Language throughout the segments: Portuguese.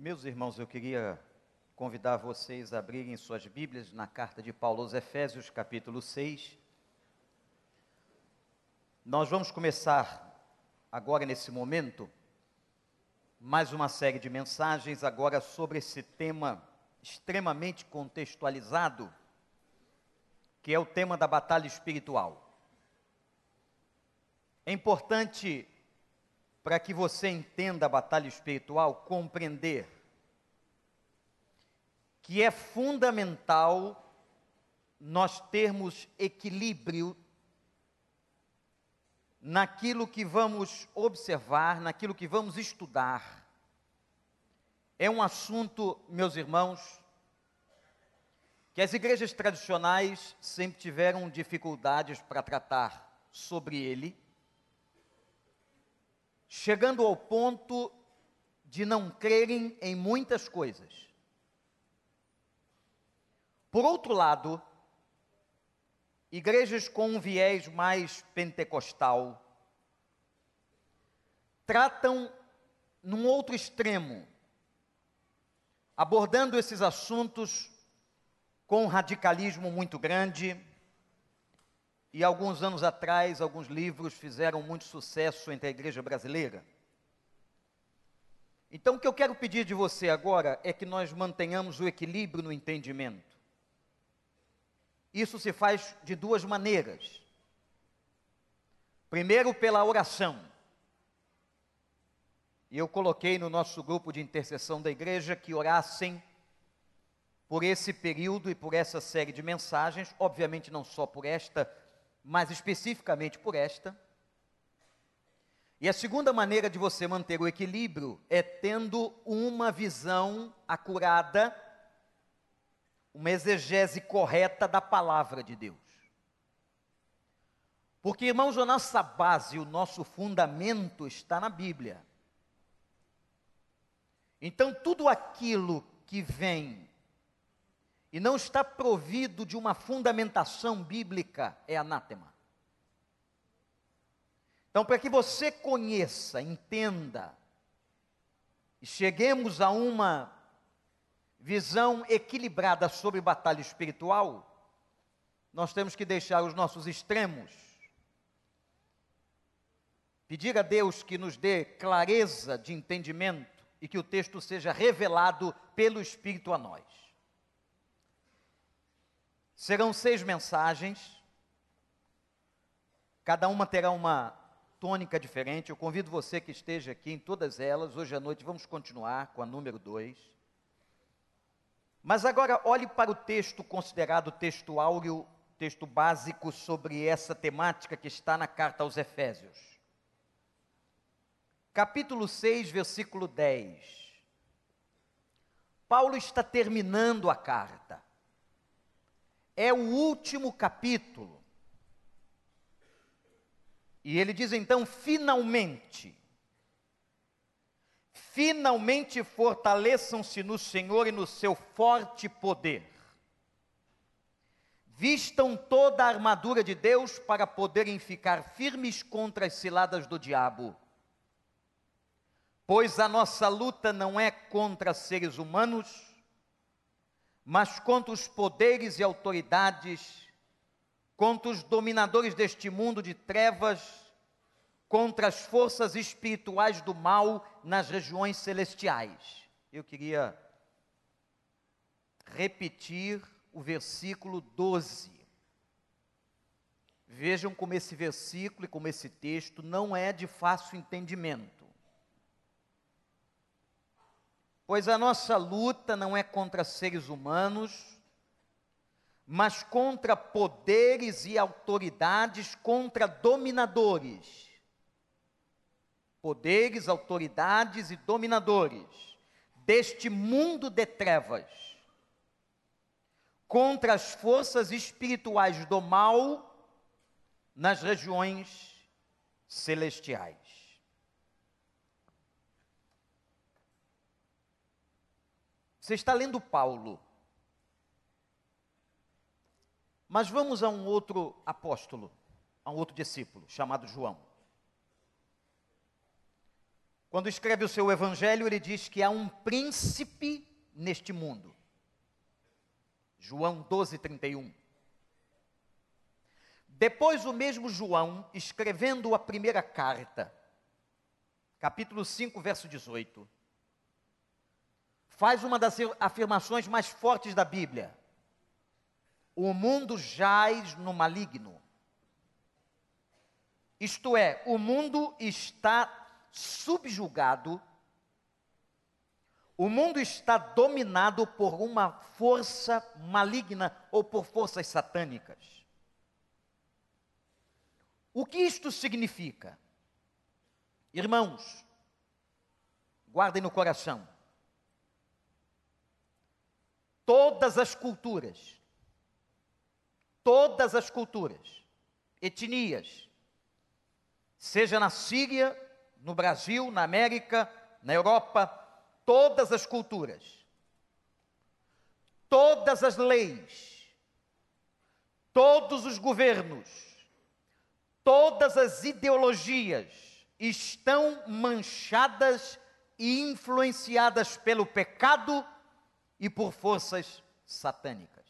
Meus irmãos, eu queria convidar vocês a abrirem suas Bíblias na carta de Paulo aos Efésios, capítulo 6. Nós vamos começar agora, nesse momento, mais uma série de mensagens, agora sobre esse tema extremamente contextualizado, que é o tema da batalha espiritual. É importante para que você entenda a batalha espiritual, compreender que é fundamental nós termos equilíbrio naquilo que vamos observar, naquilo que vamos estudar. É um assunto, meus irmãos, que as igrejas tradicionais sempre tiveram dificuldades para tratar sobre ele chegando ao ponto de não crerem em muitas coisas. Por outro lado, igrejas com um viés mais pentecostal tratam num outro extremo, abordando esses assuntos com um radicalismo muito grande, e alguns anos atrás, alguns livros fizeram muito sucesso entre a igreja brasileira. Então, o que eu quero pedir de você agora é que nós mantenhamos o equilíbrio no entendimento. Isso se faz de duas maneiras. Primeiro, pela oração. E eu coloquei no nosso grupo de intercessão da igreja que orassem por esse período e por essa série de mensagens, obviamente não só por esta, mas especificamente por esta. E a segunda maneira de você manter o equilíbrio é tendo uma visão acurada, uma exegese correta da palavra de Deus. Porque, irmãos, a nossa base, o nosso fundamento está na Bíblia. Então, tudo aquilo que vem e não está provido de uma fundamentação bíblica, é anátema. Então, para que você conheça, entenda, e cheguemos a uma visão equilibrada sobre batalha espiritual, nós temos que deixar os nossos extremos. Pedir a Deus que nos dê clareza de entendimento e que o texto seja revelado pelo Espírito a nós. Serão seis mensagens, cada uma terá uma tônica diferente. Eu convido você que esteja aqui em todas elas. Hoje à noite vamos continuar com a número dois. Mas agora olhe para o texto considerado texto áureo, texto básico sobre essa temática que está na carta aos Efésios. Capítulo 6, versículo 10. Paulo está terminando a carta é o último capítulo. E ele diz então: finalmente, finalmente fortaleçam-se no Senhor e no seu forte poder. Vistam toda a armadura de Deus para poderem ficar firmes contra as ciladas do diabo. Pois a nossa luta não é contra seres humanos, mas contra os poderes e autoridades, contra os dominadores deste mundo de trevas, contra as forças espirituais do mal nas regiões celestiais. Eu queria repetir o versículo 12. Vejam como esse versículo e como esse texto não é de fácil entendimento. Pois a nossa luta não é contra seres humanos, mas contra poderes e autoridades, contra dominadores. Poderes, autoridades e dominadores deste mundo de trevas, contra as forças espirituais do mal nas regiões celestiais. Você está lendo Paulo. Mas vamos a um outro apóstolo, a um outro discípulo, chamado João. Quando escreve o seu evangelho, ele diz que há um príncipe neste mundo. João 12, 31. Depois, o mesmo João, escrevendo a primeira carta, capítulo 5, verso 18, faz uma das afirmações mais fortes da Bíblia. O mundo jaz no maligno. Isto é, o mundo está subjugado, o mundo está dominado por uma força maligna ou por forças satânicas. O que isto significa? Irmãos, guardem no coração. Todas as culturas, todas as culturas, etnias, seja na Síria, no Brasil, na América, na Europa, todas as culturas, todas as leis, todos os governos, todas as ideologias estão manchadas e influenciadas pelo pecado e por forças satânicas.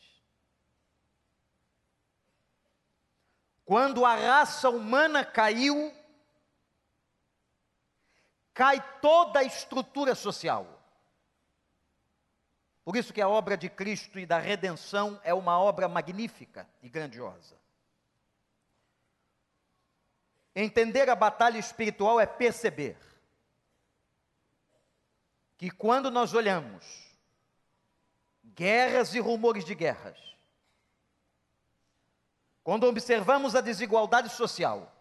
Quando a raça humana caiu, cai toda a estrutura social. Por isso que a obra de Cristo e da redenção é uma obra magnífica e grandiosa. Entender a batalha espiritual é perceber que quando nós olhamos guerras e rumores de guerras, quando observamos a desigualdade social,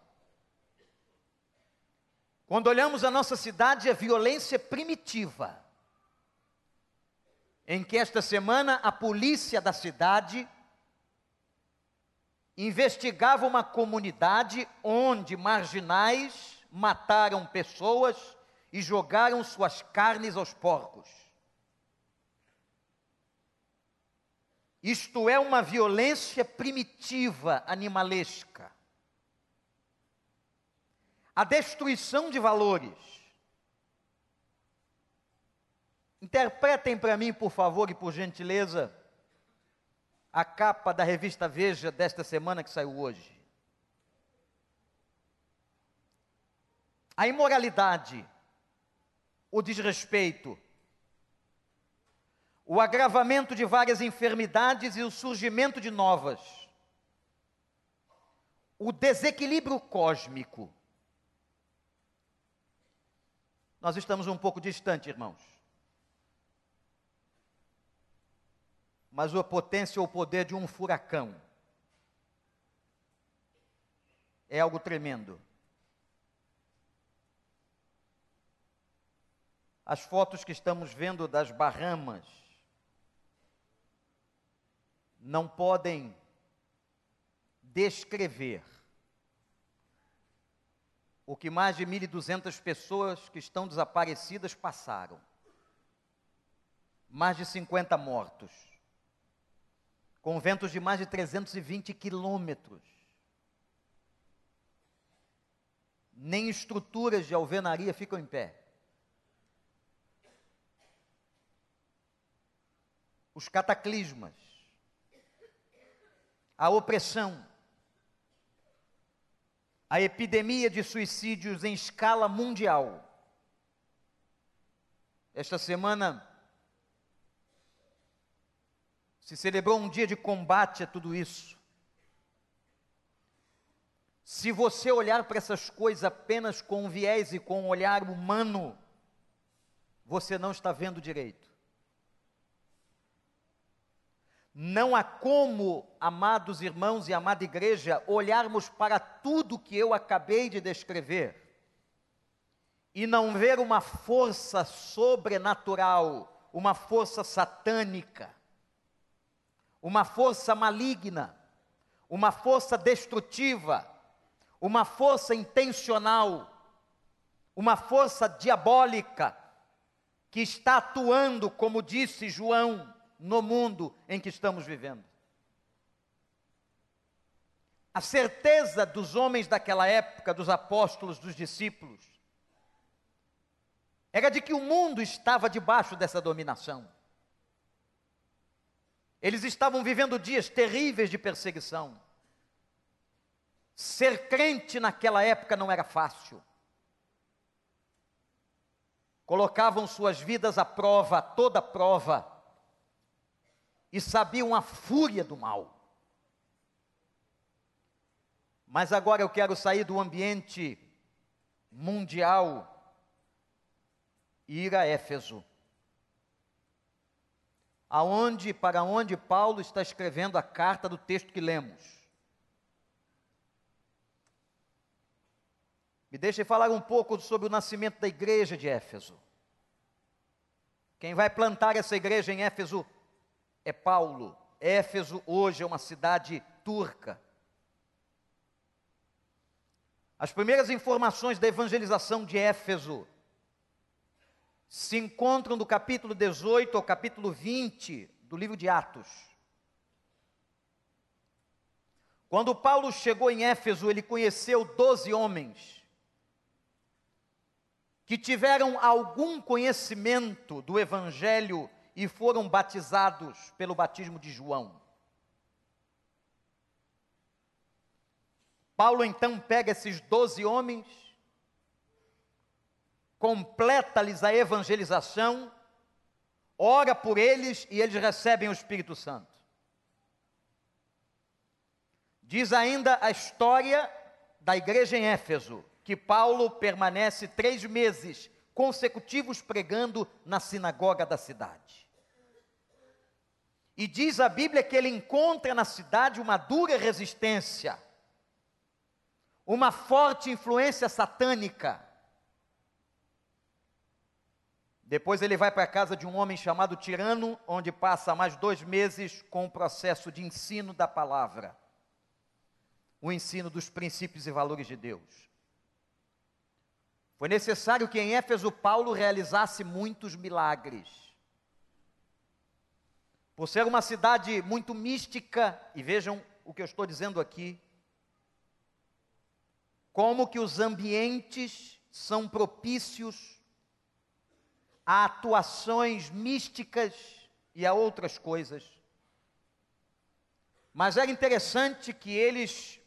quando olhamos a nossa cidade, a violência primitiva, em que esta semana a polícia da cidade investigava uma comunidade onde marginais mataram pessoas e jogaram suas carnes aos porcos. Isto é uma violência primitiva, animalesca a destruição de valores. Interpretem para mim, por favor e por gentileza, a capa da revista Veja desta semana que saiu hoje. A imoralidade, o desrespeito, o agravamento de várias enfermidades e o surgimento de novas, o desequilíbrio cósmico, Nós estamos um pouco distante, irmãos. Mas a potência ou o poder de um furacão é algo tremendo. As fotos que estamos vendo das Bahamas não podem descrever o que mais de 1.200 pessoas que estão desaparecidas passaram. Mais de 50 mortos. Com ventos de mais de 320 quilômetros. Nem estruturas de alvenaria ficam em pé. Os cataclismas. A opressão a epidemia de suicídios em escala mundial. Esta semana se celebrou um dia de combate a tudo isso. Se você olhar para essas coisas apenas com um viés e com um olhar humano, você não está vendo direito. Não há como, amados irmãos e amada igreja, olharmos para tudo que eu acabei de descrever e não ver uma força sobrenatural, uma força satânica, uma força maligna, uma força destrutiva, uma força intencional, uma força diabólica que está atuando, como disse João, no mundo em que estamos vivendo. A certeza dos homens daquela época, dos apóstolos, dos discípulos, era de que o mundo estava debaixo dessa dominação. Eles estavam vivendo dias terríveis de perseguição. Ser crente naquela época não era fácil. Colocavam suas vidas à prova, a toda prova, e sabiam a fúria do mal. Mas agora eu quero sair do ambiente mundial e ir a Éfeso. Aonde, para onde Paulo está escrevendo a carta do texto que lemos. Me deixe falar um pouco sobre o nascimento da igreja de Éfeso. Quem vai plantar essa igreja em Éfeso é Paulo. Éfeso hoje é uma cidade turca. As primeiras informações da evangelização de Éfeso se encontram do capítulo 18 ao capítulo 20 do livro de Atos. Quando Paulo chegou em Éfeso, ele conheceu doze homens que tiveram algum conhecimento do Evangelho e foram batizados pelo batismo de João. Paulo então pega esses doze homens, completa-lhes a evangelização, ora por eles e eles recebem o Espírito Santo. Diz ainda a história da igreja em Éfeso, que Paulo permanece três meses consecutivos pregando na sinagoga da cidade. E diz a Bíblia que ele encontra na cidade uma dura resistência uma forte influência satânica. Depois ele vai para a casa de um homem chamado Tirano, onde passa mais dois meses com o processo de ensino da palavra, o ensino dos princípios e valores de Deus. Foi necessário que em Éfeso Paulo realizasse muitos milagres. Por ser uma cidade muito mística, e vejam o que eu estou dizendo aqui, como que os ambientes são propícios a atuações místicas e a outras coisas. Mas era interessante que eles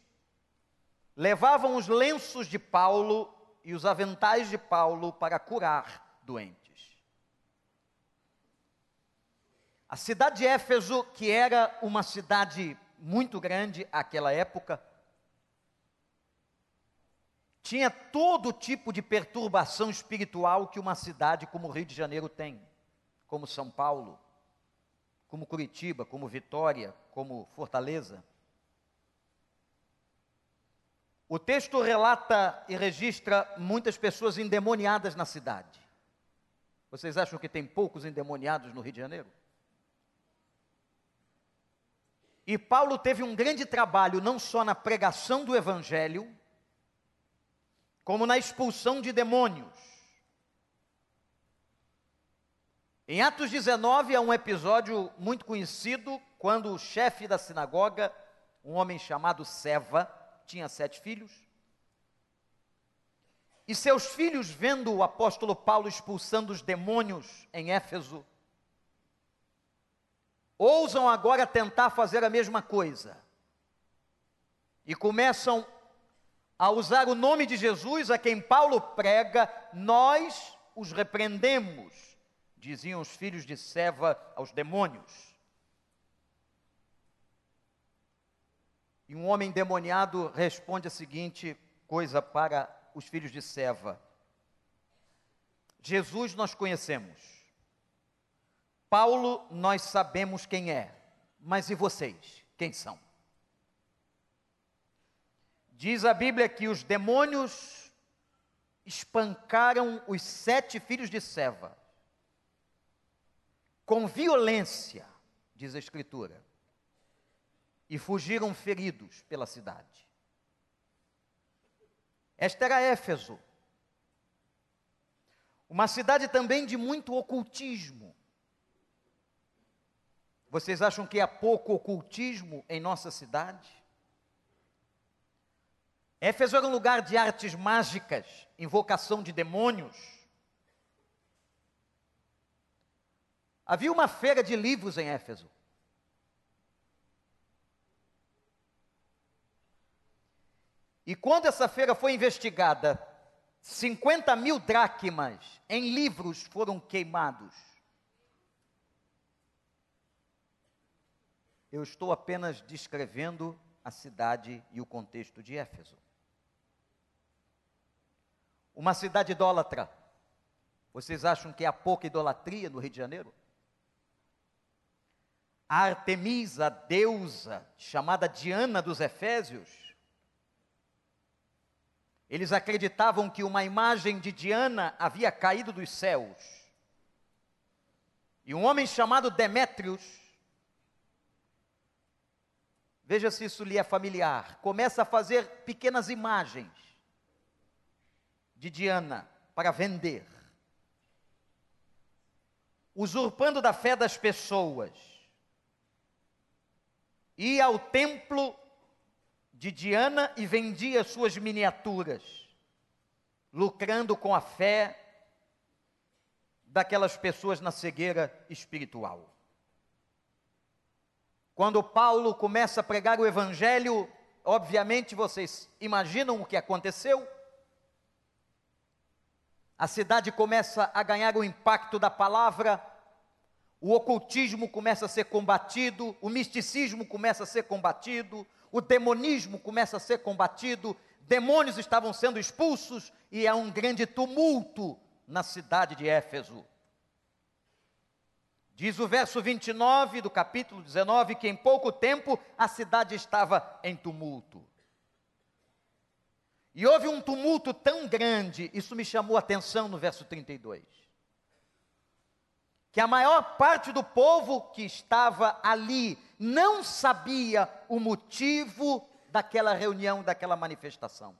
levavam os lenços de Paulo e os aventais de Paulo para curar doentes. A cidade de Éfeso, que era uma cidade muito grande àquela época, tinha todo tipo de perturbação espiritual que uma cidade como o Rio de Janeiro tem, como São Paulo, como Curitiba, como Vitória, como Fortaleza. O texto relata e registra muitas pessoas endemoniadas na cidade. Vocês acham que tem poucos endemoniados no Rio de Janeiro? E Paulo teve um grande trabalho não só na pregação do evangelho, como na expulsão de demônios. Em Atos 19 há um episódio muito conhecido, quando o chefe da sinagoga, um homem chamado Seva, tinha sete filhos, e seus filhos, vendo o apóstolo Paulo expulsando os demônios em Éfeso, ousam agora tentar fazer a mesma coisa. E começam a usar o nome de Jesus a quem Paulo prega, nós os repreendemos, diziam os filhos de Seva aos demônios. E um homem demoniado responde a seguinte coisa para os filhos de Seva: Jesus nós conhecemos, Paulo nós sabemos quem é, mas e vocês? Quem são? Diz a Bíblia que os demônios espancaram os sete filhos de Seva com violência, diz a Escritura, e fugiram feridos pela cidade. Esta era Éfeso, uma cidade também de muito ocultismo. Vocês acham que há pouco ocultismo em nossa cidade? Éfeso era um lugar de artes mágicas, invocação de demônios. Havia uma feira de livros em Éfeso. E quando essa feira foi investigada, 50 mil dracmas em livros foram queimados. Eu estou apenas descrevendo a cidade e o contexto de Éfeso. Uma cidade idólatra. Vocês acham que há pouca idolatria no Rio de Janeiro? A Artemisa, deusa, chamada Diana dos Efésios, eles acreditavam que uma imagem de Diana havia caído dos céus. E um homem chamado Demétrios, veja se isso lhe é familiar, começa a fazer pequenas imagens de Diana para vender, usurpando da fé das pessoas. Ia ao templo de Diana e vendia suas miniaturas, lucrando com a fé daquelas pessoas na cegueira espiritual. Quando Paulo começa a pregar o evangelho, obviamente vocês imaginam o que aconteceu? A cidade começa a ganhar o impacto da palavra, o ocultismo começa a ser combatido, o misticismo começa a ser combatido, o demonismo começa a ser combatido, demônios estavam sendo expulsos e há um grande tumulto na cidade de Éfeso. Diz o verso 29 do capítulo 19 que em pouco tempo a cidade estava em tumulto. E houve um tumulto tão grande, isso me chamou a atenção no verso 32, que a maior parte do povo que estava ali não sabia o motivo daquela reunião, daquela manifestação.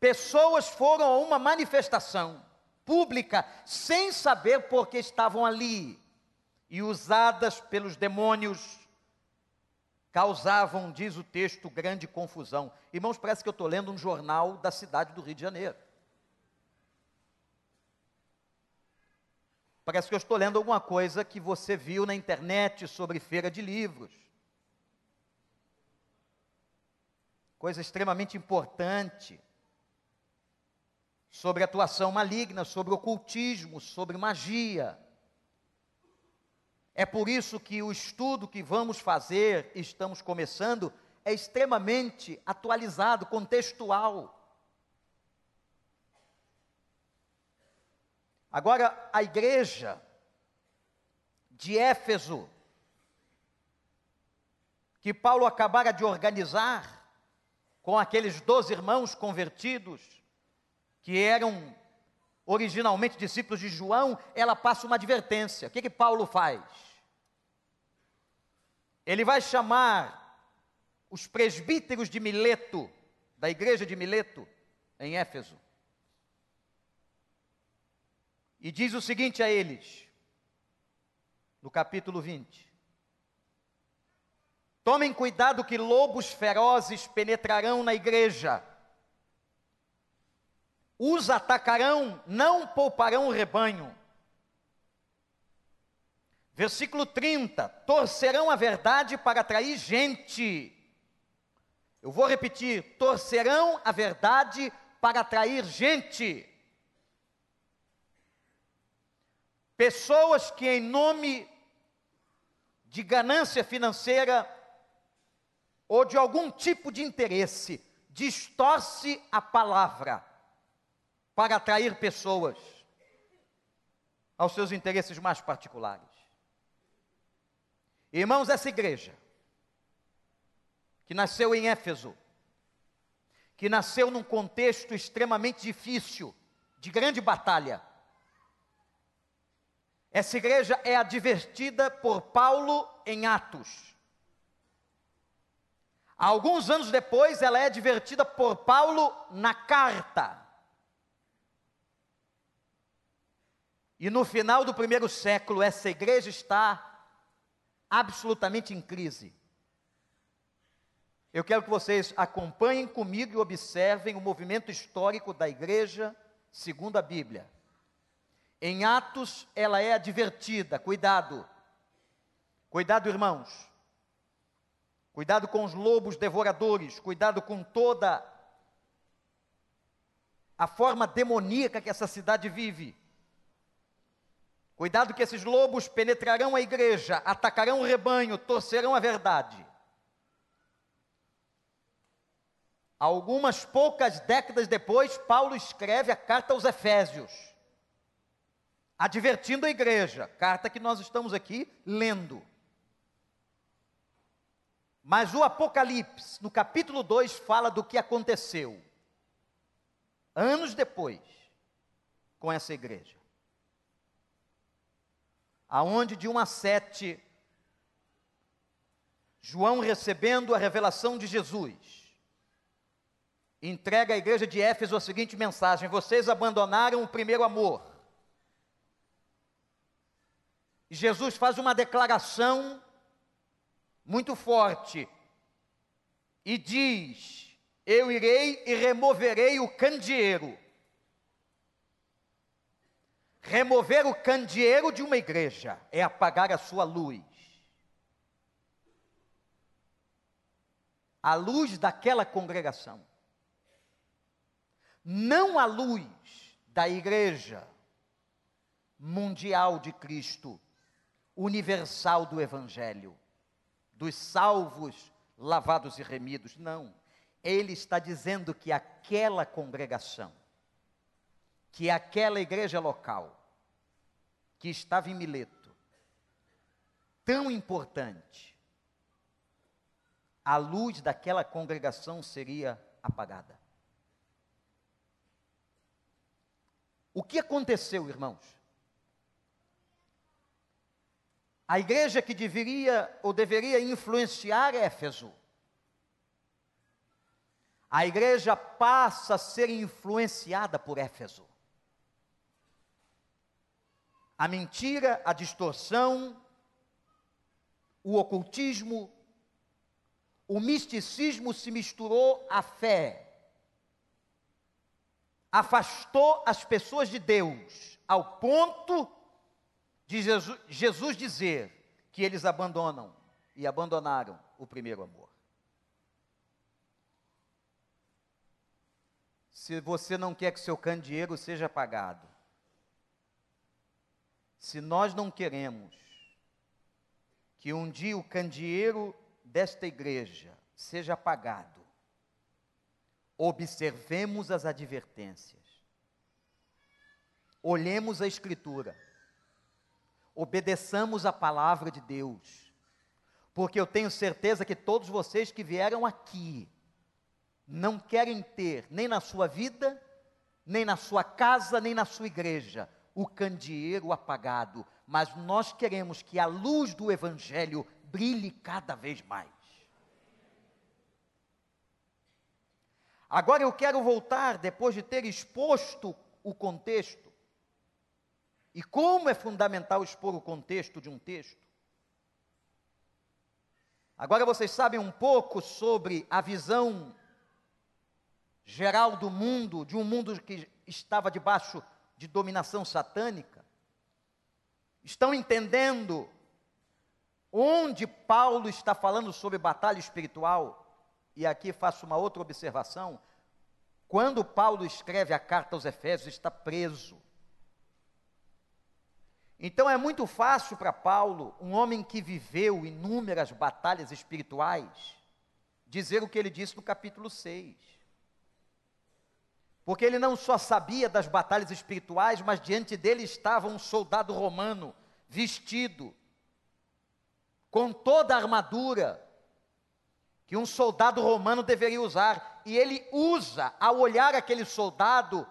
Pessoas foram a uma manifestação pública sem saber por que estavam ali e usadas pelos demônios causavam, diz o texto, grande confusão. Irmãos, parece que eu estou lendo um jornal da cidade do Rio de Janeiro. Parece que eu estou lendo alguma coisa que você viu na internet sobre feira de livros. Coisa extremamente importante. Sobre atuação maligna, sobre ocultismo, sobre magia. É por isso que o estudo que vamos fazer, estamos começando, é extremamente atualizado, contextual. Agora, a igreja de Éfeso, que Paulo acabara de organizar, com aqueles doze irmãos convertidos, que eram originalmente discípulos de João, ela passa uma advertência. O que, que Paulo faz? Ele vai chamar os presbíteros de Mileto, da igreja de Mileto, em Éfeso, e diz o seguinte a eles, no capítulo 20: Tomem cuidado que lobos ferozes penetrarão na igreja, os atacarão, não pouparão o rebanho. Versículo 30: torcerão a verdade para atrair gente. Eu vou repetir: torcerão a verdade para atrair gente. Pessoas que, em nome de ganância financeira ou de algum tipo de interesse, distorce a palavra para atrair pessoas aos seus interesses mais particulares. Irmãos, essa igreja, que nasceu em Éfeso, que nasceu num contexto extremamente difícil, de grande batalha, essa igreja é advertida por Paulo em Atos. Alguns anos depois, ela é advertida por Paulo na carta. E no final do primeiro século, essa igreja está absolutamente em crise. Eu quero que vocês acompanhem comigo e observem o movimento histórico da igreja segundo a Bíblia. Em Atos, ela é advertida: cuidado, cuidado, irmãos, cuidado com os lobos devoradores, cuidado com toda a forma demoníaca que essa cidade vive. Cuidado que esses lobos penetrarão a igreja, atacarão o rebanho, torcerão a verdade. Algumas poucas décadas depois, Paulo escreve a carta aos Efésios, advertindo a igreja, carta que nós estamos aqui lendo. Mas o Apocalipse, no capítulo 2, fala do que aconteceu anos depois com essa igreja. Aonde de 1 a 7, João recebendo a revelação de Jesus, entrega à igreja de Éfeso a seguinte mensagem: Vocês abandonaram o primeiro amor. E Jesus faz uma declaração muito forte e diz: Eu irei e removerei o candeeiro. Remover o candeeiro de uma igreja é apagar a sua luz. A luz daquela congregação não a luz da igreja mundial de Cristo, universal do Evangelho, dos salvos, lavados e remidos. Não. Ele está dizendo que aquela congregação, que aquela igreja local, que estava em Mileto, tão importante, a luz daquela congregação seria apagada. O que aconteceu, irmãos? A igreja que deveria ou deveria influenciar Éfeso, a igreja passa a ser influenciada por Éfeso. A mentira, a distorção, o ocultismo, o misticismo se misturou à fé afastou as pessoas de Deus, ao ponto de Jesus, Jesus dizer que eles abandonam e abandonaram o primeiro amor. Se você não quer que seu candeeiro seja apagado, se nós não queremos que um dia o candeeiro desta igreja seja apagado, observemos as advertências, olhemos a Escritura, obedeçamos a palavra de Deus, porque eu tenho certeza que todos vocês que vieram aqui não querem ter, nem na sua vida, nem na sua casa, nem na sua igreja, o candeeiro apagado, mas nós queremos que a luz do Evangelho brilhe cada vez mais. Agora eu quero voltar, depois de ter exposto o contexto, e como é fundamental expor o contexto de um texto. Agora vocês sabem um pouco sobre a visão geral do mundo, de um mundo que estava debaixo de dominação satânica. Estão entendendo onde Paulo está falando sobre batalha espiritual? e aqui faço uma outra observação. Quando Paulo escreve a carta aos Efésios, está preso. Então é muito fácil para Paulo, um homem que viveu inúmeras batalhas espirituais, dizer o que ele disse no capítulo 6. Porque ele não só sabia das batalhas espirituais, mas diante dele estava um soldado romano, vestido, com toda a armadura, que um soldado romano deveria usar, e ele usa, ao olhar aquele soldado,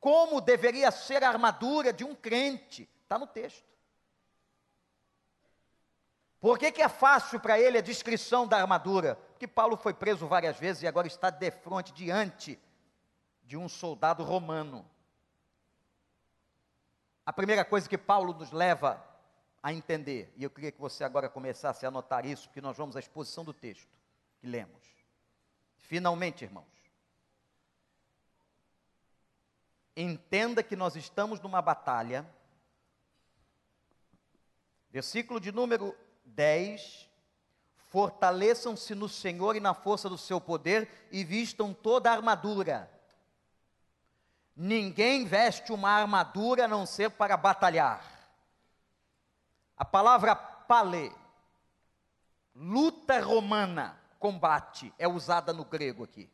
como deveria ser a armadura de um crente. Está no texto. Por que, que é fácil para ele a descrição da armadura? Porque Paulo foi preso várias vezes e agora está de frente, diante de um soldado romano. A primeira coisa que Paulo nos leva a entender, e eu queria que você agora começasse a anotar isso, porque nós vamos à exposição do texto que lemos. Finalmente, irmãos, entenda que nós estamos numa batalha Versículo de número 10. Fortaleçam-se no Senhor e na força do seu poder e vistam toda a armadura. Ninguém veste uma armadura a não ser para batalhar. A palavra pale, luta romana, combate, é usada no grego aqui.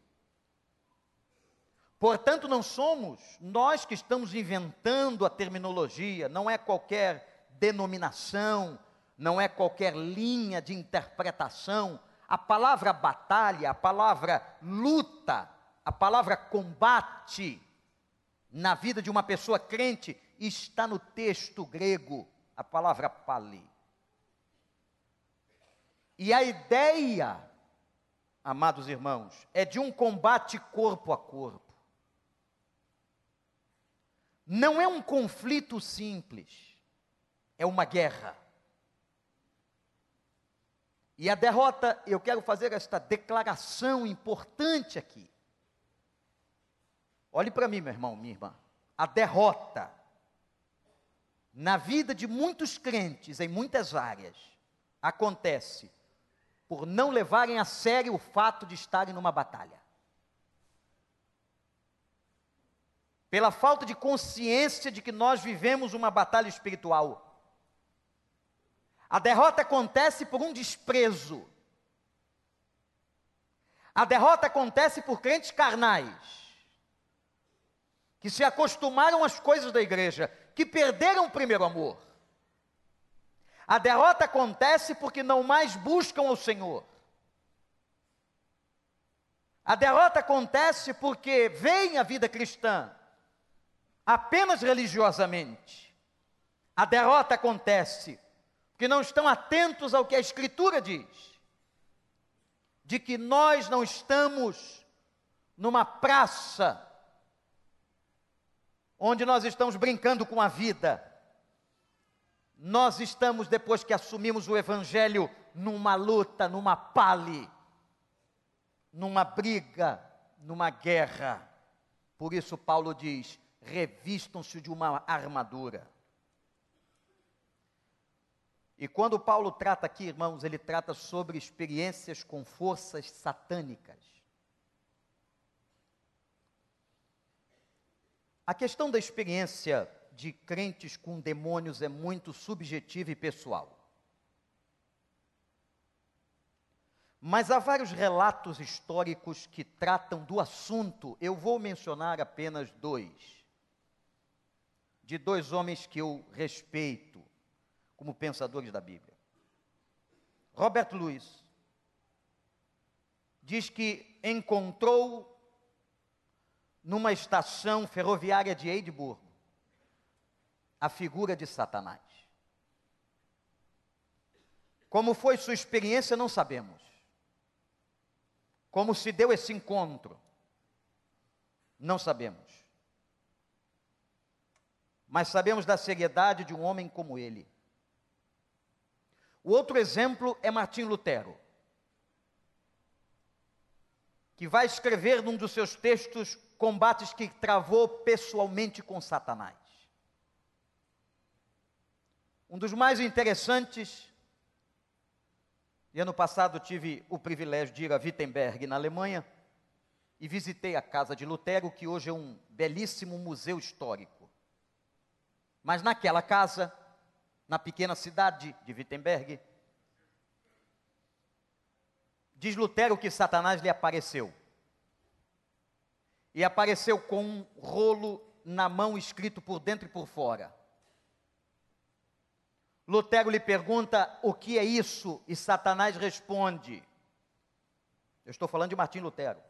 Portanto, não somos nós que estamos inventando a terminologia, não é qualquer denominação, não é qualquer linha de interpretação. A palavra batalha, a palavra luta, a palavra combate na vida de uma pessoa crente está no texto grego, a palavra pali. E a ideia, amados irmãos, é de um combate corpo a corpo. Não é um conflito simples, é uma guerra. E a derrota, eu quero fazer esta declaração importante aqui. Olhe para mim, meu irmão, minha irmã. A derrota na vida de muitos crentes em muitas áreas acontece por não levarem a sério o fato de estarem numa batalha. pela falta de consciência de que nós vivemos uma batalha espiritual. A derrota acontece por um desprezo. A derrota acontece por crentes carnais, que se acostumaram às coisas da igreja, que perderam o primeiro amor. A derrota acontece porque não mais buscam o Senhor. A derrota acontece porque veem a vida cristã apenas religiosamente. A derrota acontece porque não estão atentos ao que a Escritura diz, de que nós não estamos numa praça onde nós estamos brincando com a vida. Nós estamos, depois que assumimos o Evangelho, numa luta, numa pale, numa briga, numa guerra. Por isso, Paulo diz: revistam-se de uma armadura. E quando Paulo trata aqui, irmãos, ele trata sobre experiências com forças satânicas. A questão da experiência de crentes com demônios é muito subjetiva e pessoal. Mas há vários relatos históricos que tratam do assunto, eu vou mencionar apenas dois de dois homens que eu respeito como pensadores da Bíblia. Robert Louis diz que encontrou numa estação ferroviária de Edimburgo a figura de Satanás. Como foi sua experiência, não sabemos. Como se deu esse encontro, não sabemos mas sabemos da seriedade de um homem como ele. O outro exemplo é Martim Lutero, que vai escrever num dos seus textos combates que travou pessoalmente com Satanás. Um dos mais interessantes, e ano passado tive o privilégio de ir a Wittenberg, na Alemanha, e visitei a casa de Lutero, que hoje é um belíssimo museu histórico. Mas naquela casa, na pequena cidade de Wittenberg, diz Lutero que Satanás lhe apareceu. E apareceu com um rolo na mão escrito por dentro e por fora. Lutero lhe pergunta o que é isso, e Satanás responde: Eu estou falando de Martim Lutero.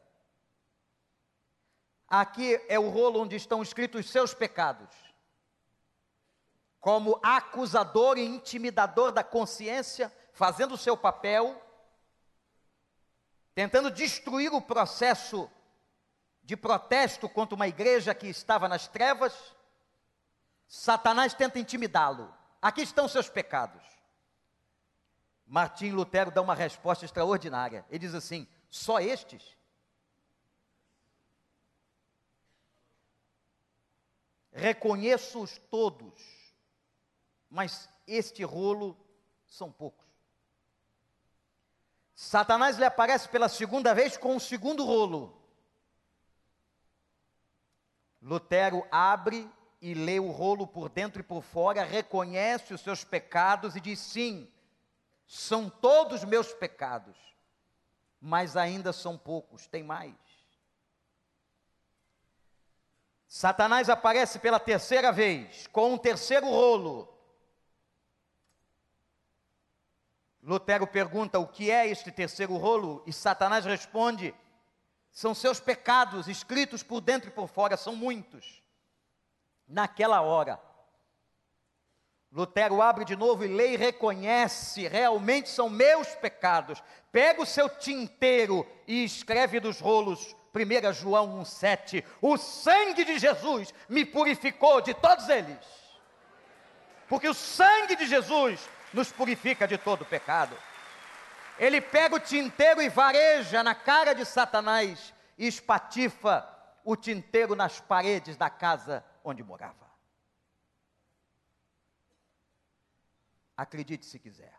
Aqui é o rolo onde estão escritos os seus pecados como acusador e intimidador da consciência, fazendo o seu papel, tentando destruir o processo de protesto contra uma igreja que estava nas trevas, Satanás tenta intimidá-lo. Aqui estão seus pecados. Martim Lutero dá uma resposta extraordinária. Ele diz assim: só estes? Reconheço-os todos mas este rolo são poucos. Satanás lhe aparece pela segunda vez com o segundo rolo. Lutero abre e lê o rolo por dentro e por fora, reconhece os seus pecados e diz: sim, são todos meus pecados, mas ainda são poucos, tem mais. Satanás aparece pela terceira vez, com um terceiro rolo. Lutero pergunta o que é este terceiro rolo, e Satanás responde: são seus pecados escritos por dentro e por fora, são muitos. Naquela hora, Lutero abre de novo e lê e reconhece, realmente são meus pecados. Pega o seu tinteiro e escreve dos rolos, 1 João 1,7: O sangue de Jesus me purificou de todos eles. Porque o sangue de Jesus nos purifica de todo pecado. Ele pega o tinteiro e vareja na cara de Satanás e espatifa o tinteiro nas paredes da casa onde morava. Acredite se quiser.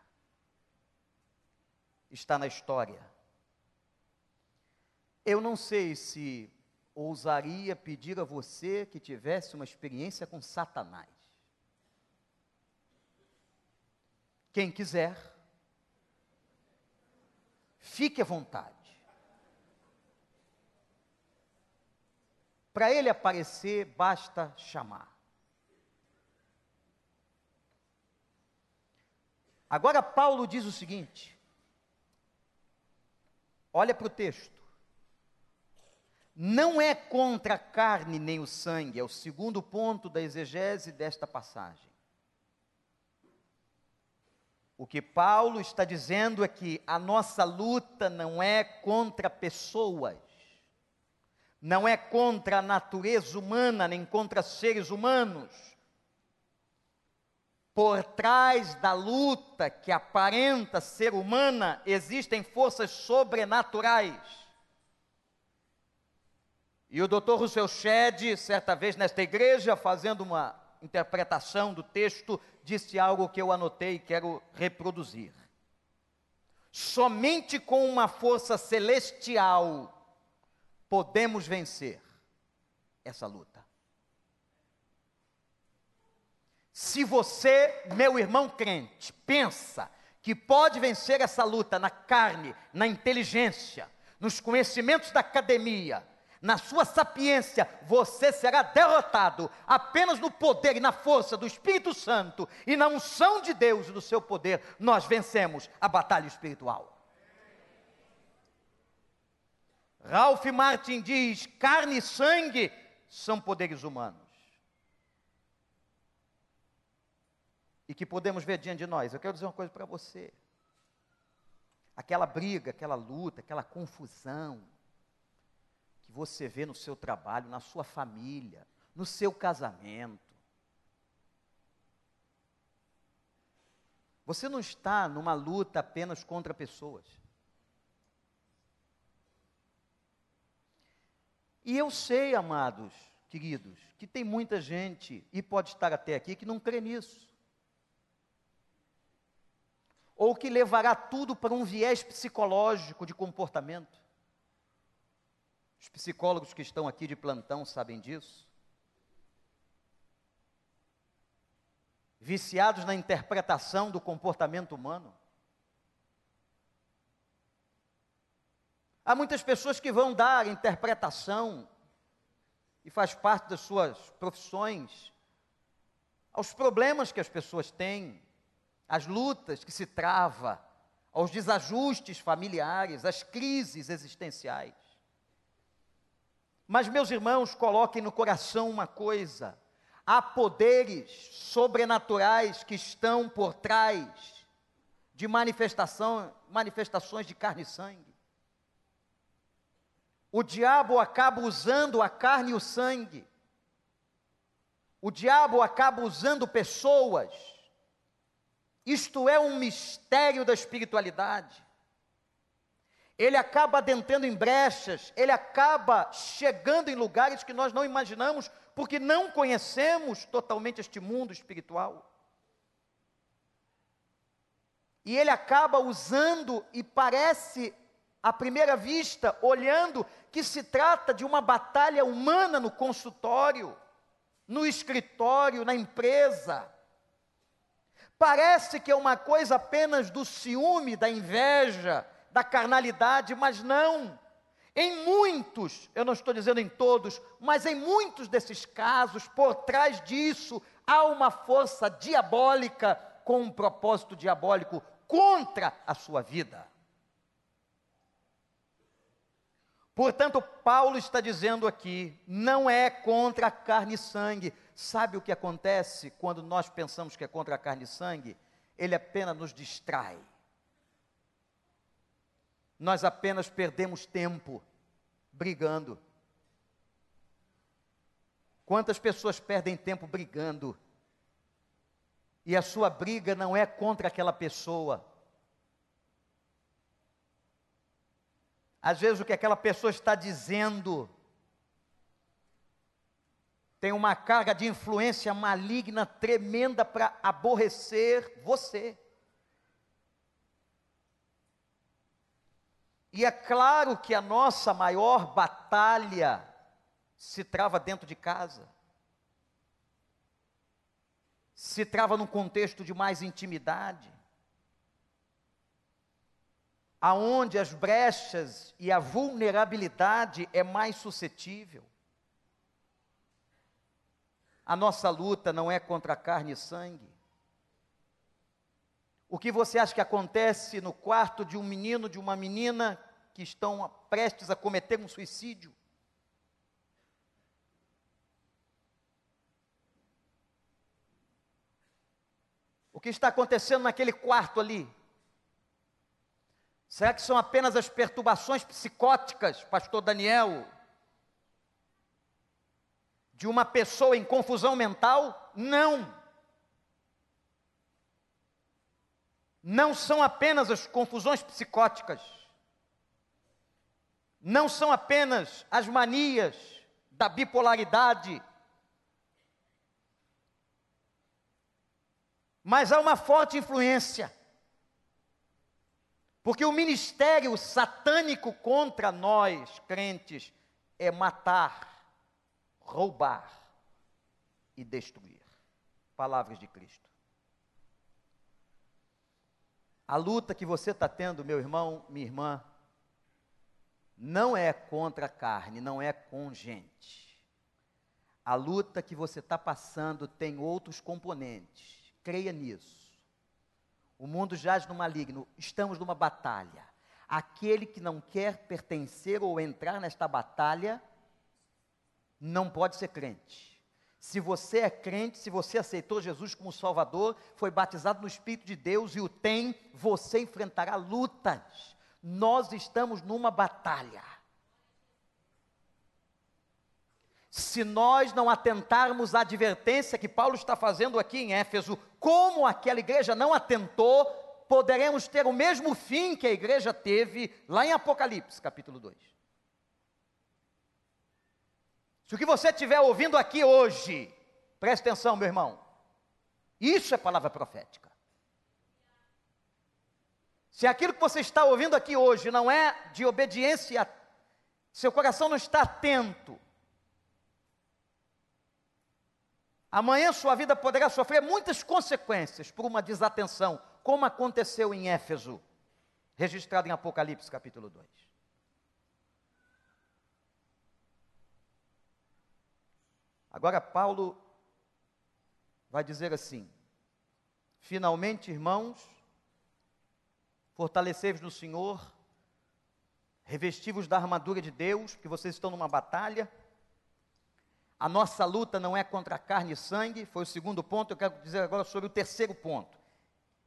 Está na história. Eu não sei se ousaria pedir a você que tivesse uma experiência com Satanás. Quem quiser, Fique à vontade. Para ele aparecer, basta chamar. Agora, Paulo diz o seguinte: olha para o texto. Não é contra a carne nem o sangue, é o segundo ponto da exegese desta passagem. O que Paulo está dizendo é que a nossa luta não é contra pessoas, não é contra a natureza humana, nem contra seres humanos. Por trás da luta que aparenta ser humana, existem forças sobrenaturais. E o Dr. Rousseau Shedd, certa vez nesta igreja, fazendo uma interpretação do texto, disse algo que eu anotei e quero reproduzir. Somente com uma força celestial podemos vencer essa luta. Se você, meu irmão crente, pensa que pode vencer essa luta na carne, na inteligência, nos conhecimentos da academia, na sua sapiência, você será derrotado apenas no poder e na força do Espírito Santo e na unção de Deus e do seu poder, nós vencemos a batalha espiritual. Ralph Martin diz: carne e sangue são poderes humanos. E que podemos ver diante de nós. Eu quero dizer uma coisa para você. Aquela briga, aquela luta, aquela confusão, que você vê no seu trabalho, na sua família, no seu casamento. Você não está numa luta apenas contra pessoas. E eu sei, amados, queridos, que tem muita gente, e pode estar até aqui, que não crê nisso. Ou que levará tudo para um viés psicológico de comportamento. Os psicólogos que estão aqui de plantão sabem disso. Viciados na interpretação do comportamento humano. Há muitas pessoas que vão dar interpretação, e faz parte das suas profissões, aos problemas que as pessoas têm, às lutas que se trava, aos desajustes familiares, às crises existenciais. Mas, meus irmãos, coloquem no coração uma coisa: há poderes sobrenaturais que estão por trás de manifestação, manifestações de carne e sangue. O diabo acaba usando a carne e o sangue. O diabo acaba usando pessoas. Isto é um mistério da espiritualidade ele acaba adentrando em brechas, ele acaba chegando em lugares que nós não imaginamos, porque não conhecemos totalmente este mundo espiritual. E ele acaba usando, e parece, à primeira vista, olhando, que se trata de uma batalha humana no consultório, no escritório, na empresa. Parece que é uma coisa apenas do ciúme, da inveja, da carnalidade, mas não. Em muitos, eu não estou dizendo em todos, mas em muitos desses casos, por trás disso, há uma força diabólica com um propósito diabólico contra a sua vida. Portanto, Paulo está dizendo aqui, não é contra a carne e sangue. Sabe o que acontece quando nós pensamos que é contra a carne e sangue? Ele apenas nos distrai nós apenas perdemos tempo brigando. Quantas pessoas perdem tempo brigando? E a sua briga não é contra aquela pessoa. Às vezes o que aquela pessoa está dizendo tem uma carga de influência maligna tremenda para aborrecer você. E é claro que a nossa maior batalha se trava dentro de casa. Se trava num contexto de mais intimidade. Aonde as brechas e a vulnerabilidade é mais suscetível. A nossa luta não é contra carne e sangue. O que você acha que acontece no quarto de um menino, de uma menina que estão prestes a cometer um suicídio? O que está acontecendo naquele quarto ali? Será que são apenas as perturbações psicóticas, pastor Daniel? De uma pessoa em confusão mental? Não. Não são apenas as confusões psicóticas, não são apenas as manias da bipolaridade, mas há uma forte influência. Porque o ministério satânico contra nós, crentes, é matar, roubar e destruir. Palavras de Cristo. A luta que você está tendo, meu irmão, minha irmã, não é contra a carne, não é com gente. A luta que você está passando tem outros componentes. Creia nisso. O mundo jaz no maligno, estamos numa batalha. Aquele que não quer pertencer ou entrar nesta batalha, não pode ser crente. Se você é crente, se você aceitou Jesus como Salvador, foi batizado no Espírito de Deus e o tem, você enfrentará lutas. Nós estamos numa batalha. Se nós não atentarmos à advertência que Paulo está fazendo aqui em Éfeso, como aquela igreja não atentou, poderemos ter o mesmo fim que a igreja teve lá em Apocalipse, capítulo 2. Se o que você estiver ouvindo aqui hoje, preste atenção, meu irmão, isso é palavra profética. Se aquilo que você está ouvindo aqui hoje não é de obediência, seu coração não está atento, amanhã sua vida poderá sofrer muitas consequências por uma desatenção, como aconteceu em Éfeso, registrado em Apocalipse capítulo 2. Agora, Paulo vai dizer assim: finalmente, irmãos, fortalecei-vos no Senhor, revestivos da armadura de Deus, porque vocês estão numa batalha. A nossa luta não é contra carne e sangue, foi o segundo ponto. Eu quero dizer agora sobre o terceiro ponto.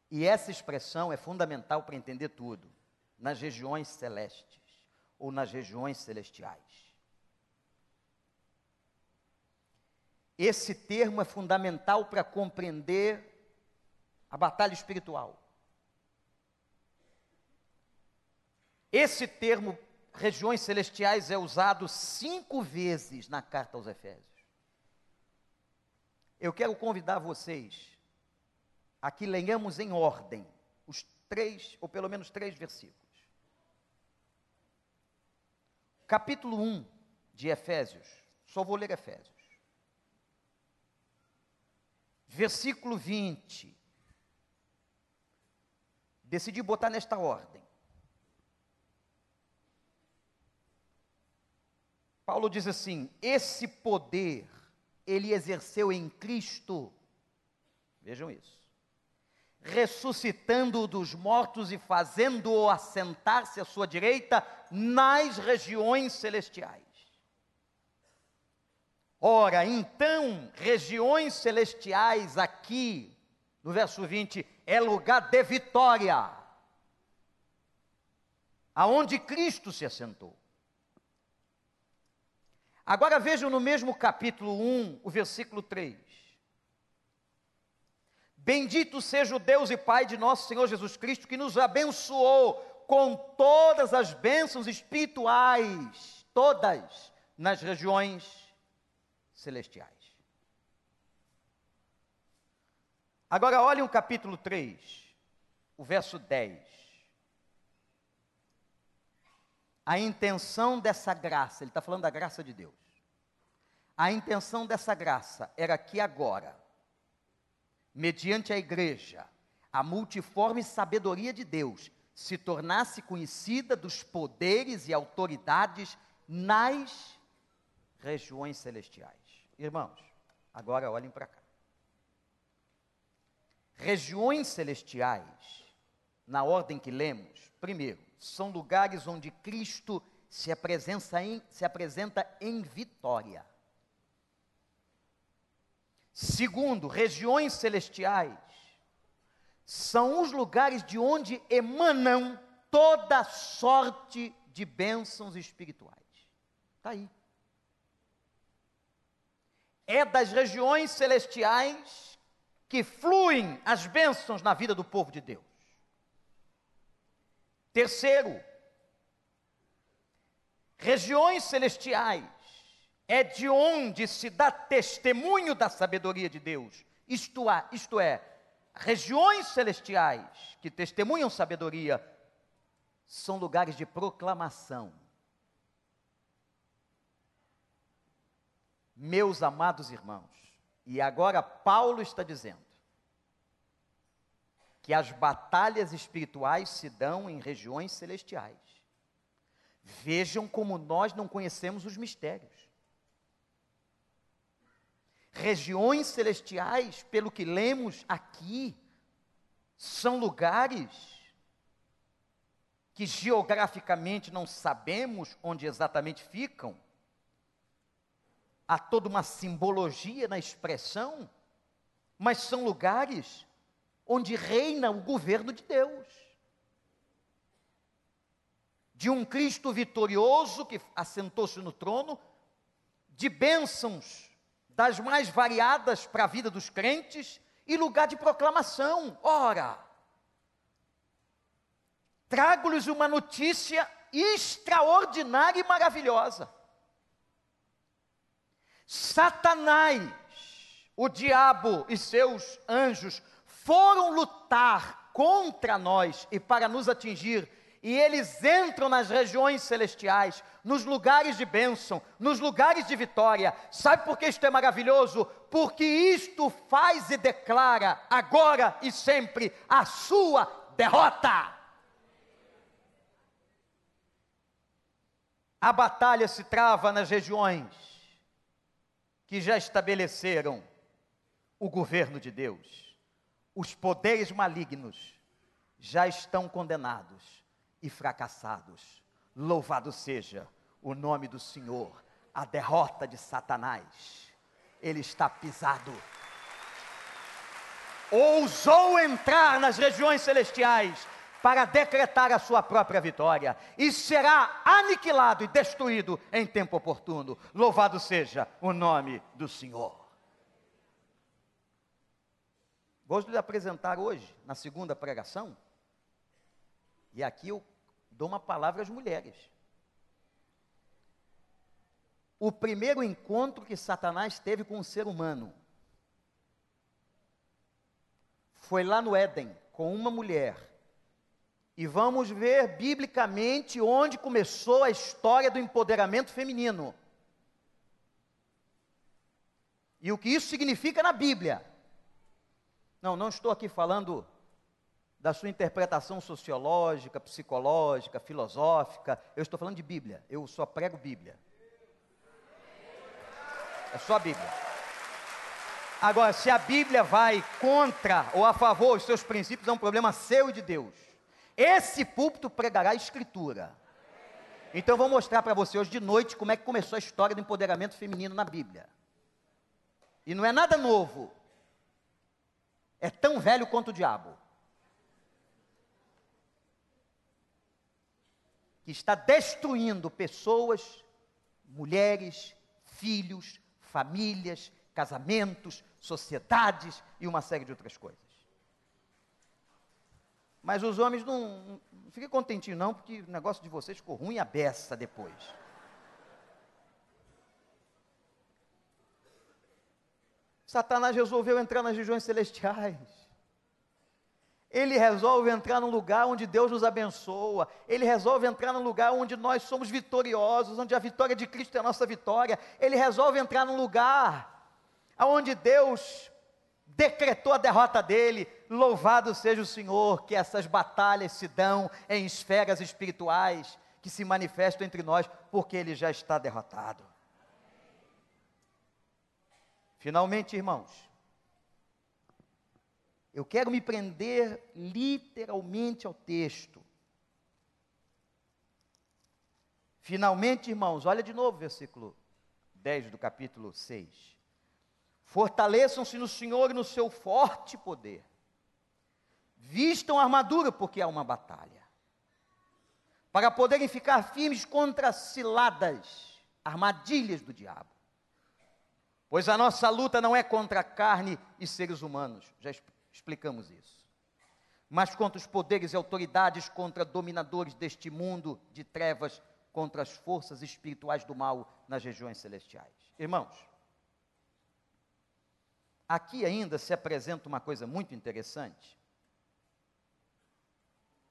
E essa expressão é fundamental para entender tudo, nas regiões celestes ou nas regiões celestiais. Esse termo é fundamental para compreender a batalha espiritual. Esse termo, regiões celestiais, é usado cinco vezes na carta aos Efésios. Eu quero convidar vocês a que leiamos em ordem os três, ou pelo menos três versículos. Capítulo 1 de Efésios, só vou ler Efésios. Versículo 20. Decidi botar nesta ordem. Paulo diz assim: esse poder ele exerceu em Cristo, vejam isso, ressuscitando-o dos mortos e fazendo-o assentar-se à sua direita nas regiões celestiais. Ora, então, regiões celestiais aqui, no verso 20, é lugar de vitória, aonde Cristo se assentou. Agora vejam no mesmo capítulo 1, o versículo 3. Bendito seja o Deus e Pai de nosso Senhor Jesus Cristo, que nos abençoou com todas as bênçãos espirituais, todas nas regiões celestiais. Agora olhem o capítulo 3, o verso 10. A intenção dessa graça, ele está falando da graça de Deus. A intenção dessa graça era que agora, mediante a igreja, a multiforme sabedoria de Deus se tornasse conhecida dos poderes e autoridades nas regiões celestiais. Irmãos, agora olhem para cá. Regiões celestiais, na ordem que lemos, primeiro, são lugares onde Cristo se apresenta em, se apresenta em vitória. Segundo, regiões celestiais são os lugares de onde emanam toda sorte de bênçãos espirituais. Está aí. É das regiões celestiais que fluem as bênçãos na vida do povo de Deus. Terceiro, regiões celestiais é de onde se dá testemunho da sabedoria de Deus. Isto é, isto é, regiões celestiais que testemunham sabedoria são lugares de proclamação. Meus amados irmãos, e agora Paulo está dizendo que as batalhas espirituais se dão em regiões celestiais. Vejam como nós não conhecemos os mistérios regiões celestiais, pelo que lemos aqui, são lugares que geograficamente não sabemos onde exatamente ficam. Há toda uma simbologia na expressão, mas são lugares onde reina o governo de Deus. De um Cristo vitorioso que assentou-se no trono, de bênçãos das mais variadas para a vida dos crentes e lugar de proclamação. Ora, trago-lhes uma notícia extraordinária e maravilhosa. Satanás, o diabo e seus anjos foram lutar contra nós e para nos atingir e eles entram nas regiões celestiais, nos lugares de bênção, nos lugares de vitória. Sabe por que isto é maravilhoso? Porque isto faz e declara, agora e sempre, a sua derrota. A batalha se trava nas regiões que já estabeleceram o governo de Deus. Os poderes malignos já estão condenados e fracassados. Louvado seja o nome do Senhor. A derrota de Satanás, ele está pisado. Ousou entrar nas regiões celestiais para decretar a sua própria vitória e será aniquilado e destruído em tempo oportuno. Louvado seja o nome do Senhor. Gosto de apresentar hoje, na segunda pregação, e aqui eu dou uma palavra às mulheres. O primeiro encontro que Satanás teve com o ser humano foi lá no Éden, com uma mulher E vamos ver biblicamente onde começou a história do empoderamento feminino. E o que isso significa na Bíblia. Não, não estou aqui falando da sua interpretação sociológica, psicológica, filosófica. Eu estou falando de Bíblia. Eu só prego Bíblia. É só a Bíblia. Agora, se a Bíblia vai contra ou a favor dos seus princípios, é um problema seu e de Deus. Esse púlpito pregará a Escritura. Então, eu vou mostrar para você hoje de noite como é que começou a história do empoderamento feminino na Bíblia. E não é nada novo. É tão velho quanto o diabo. Que está destruindo pessoas, mulheres, filhos, famílias, casamentos, sociedades e uma série de outras coisas. Mas os homens não, não fiquem contentinhos não, porque o negócio de vocês ficou ruim a beça depois. Satanás resolveu entrar nas regiões celestiais ele resolve entrar num lugar onde Deus nos abençoa, ele resolve entrar num lugar onde nós somos vitoriosos, onde a vitória de Cristo é a nossa vitória, ele resolve entrar num lugar onde Deus decretou a derrota dele. Louvado seja o Senhor, que essas batalhas se dão em esferas espirituais, que se manifestam entre nós, porque ele já está derrotado. Finalmente, irmãos, eu quero me prender literalmente ao texto. Finalmente, irmãos, olha de novo o versículo 10 do capítulo 6. Fortaleçam-se no Senhor e no seu forte poder. Vistam armadura, porque há uma batalha. Para poderem ficar firmes contra ciladas, armadilhas do diabo. Pois a nossa luta não é contra carne e seres humanos. Já explicamos isso. Mas contra os poderes e autoridades, contra dominadores deste mundo de trevas, contra as forças espirituais do mal nas regiões celestiais. Irmãos, aqui ainda se apresenta uma coisa muito interessante,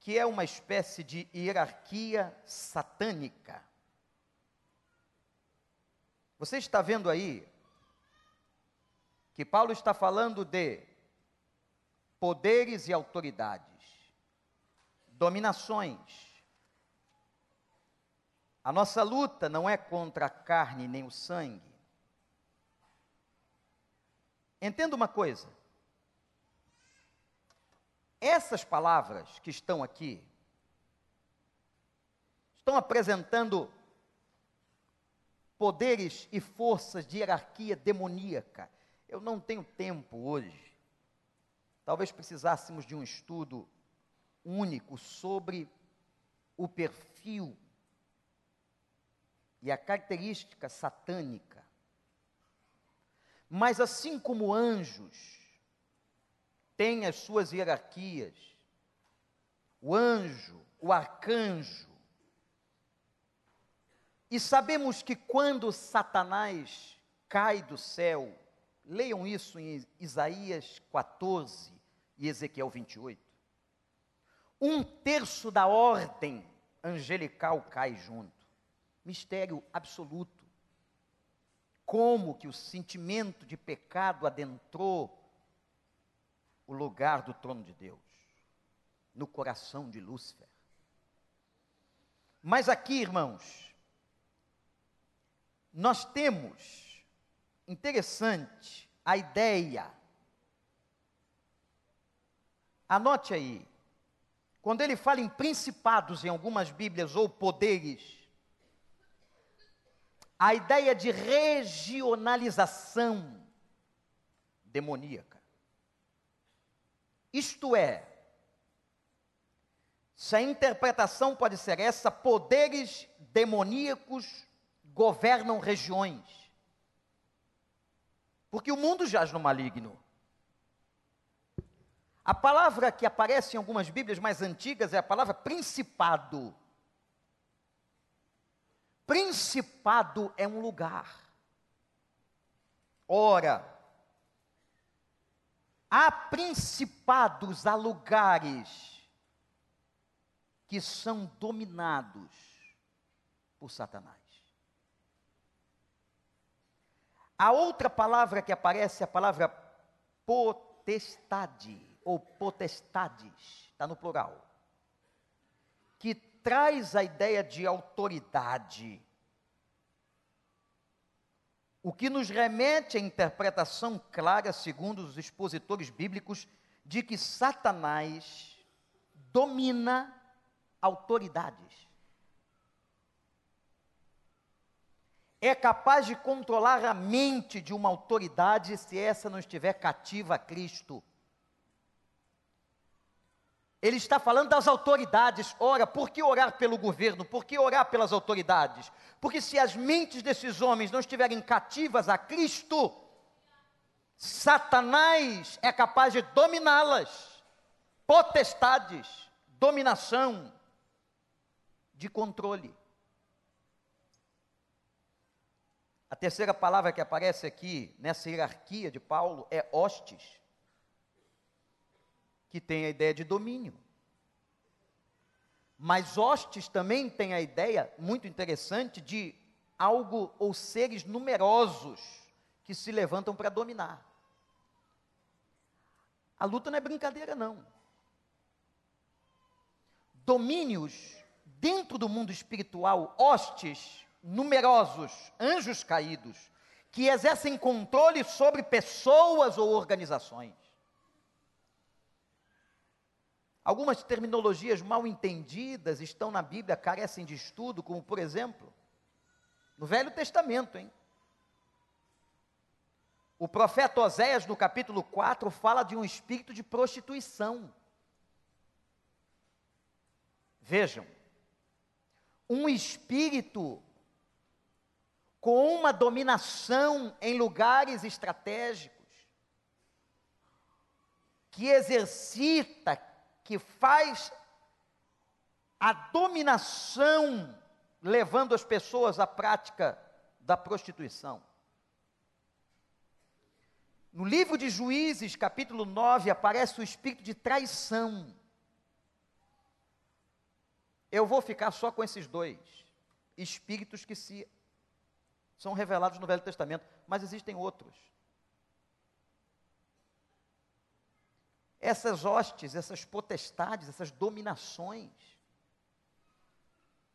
que é uma espécie de hierarquia satânica. Você está vendo aí que Paulo está falando de poderes e autoridades, dominações. A nossa luta não é contra a carne nem o sangue. Entenda uma coisa. Essas palavras que estão aqui estão apresentando poderes e forças de hierarquia demoníaca. Eu não tenho tempo hoje Talvez precisássemos de um estudo único sobre o perfil e a característica satânica. Mas assim como anjos têm as suas hierarquias, o anjo, o arcanjo, e sabemos que quando Satanás cai do céu, leiam isso em Isaías 14, e Ezequiel 28. Um terço da ordem angelical cai junto. Mistério absoluto. Como que o sentimento de pecado adentrou o lugar do trono de Deus, no coração de Lúcifer. Mas aqui, irmãos, nós temos, interessante, a ideia Anote aí. Quando ele fala em principados em algumas Bíblias ou poderes, a ideia de regionalização demoníaca. Isto é, se a interpretação pode ser essa, poderes demoníacos governam regiões. Porque o mundo jaz no maligno. A palavra que aparece em algumas Bíblias mais antigas é a palavra principado. Principado é um lugar. Ora, há principados, há lugares que são dominados por Satanás. A outra palavra que aparece é a palavra potestade, ou potestades, está no plural, que traz a ideia de autoridade. O que nos remete à interpretação clara, segundo os expositores bíblicos, de que Satanás domina autoridades. é capaz de controlar a mente de uma autoridade se essa não estiver cativa a Cristo. Ele está falando das autoridades. Ora, por que orar pelo governo? Por que orar pelas autoridades? Porque se as mentes desses homens não estiverem cativas a Cristo, Satanás é capaz de dominá-las. Potestades, dominação, de controle. A terceira palavra que aparece aqui nessa hierarquia de Paulo é hostes, que tem a ideia de domínio. Mas hostes também tem a ideia muito interessante de algo ou seres numerosos que se levantam para dominar. A luta não é brincadeira, não. Domínios dentro do mundo espiritual, hostes, numerosos anjos caídos que exercem controle sobre pessoas ou organizações. Algumas terminologias mal entendidas estão na Bíblia, carecem de estudo, como por exemplo, no Velho Testamento, hein? O profeta Oséias, no capítulo 4, fala de um espírito de prostituição. Vejam, um espírito com uma dominação em lugares estratégicos, que exercita, que faz a dominação, levando as pessoas à prática da prostituição. No livro de Juízes, capítulo 9, aparece o espírito de traição. Eu vou ficar só com esses dois espíritos que se são revelados no Velho Testamento, mas existem outros. Essas hostes, essas potestades, essas dominações.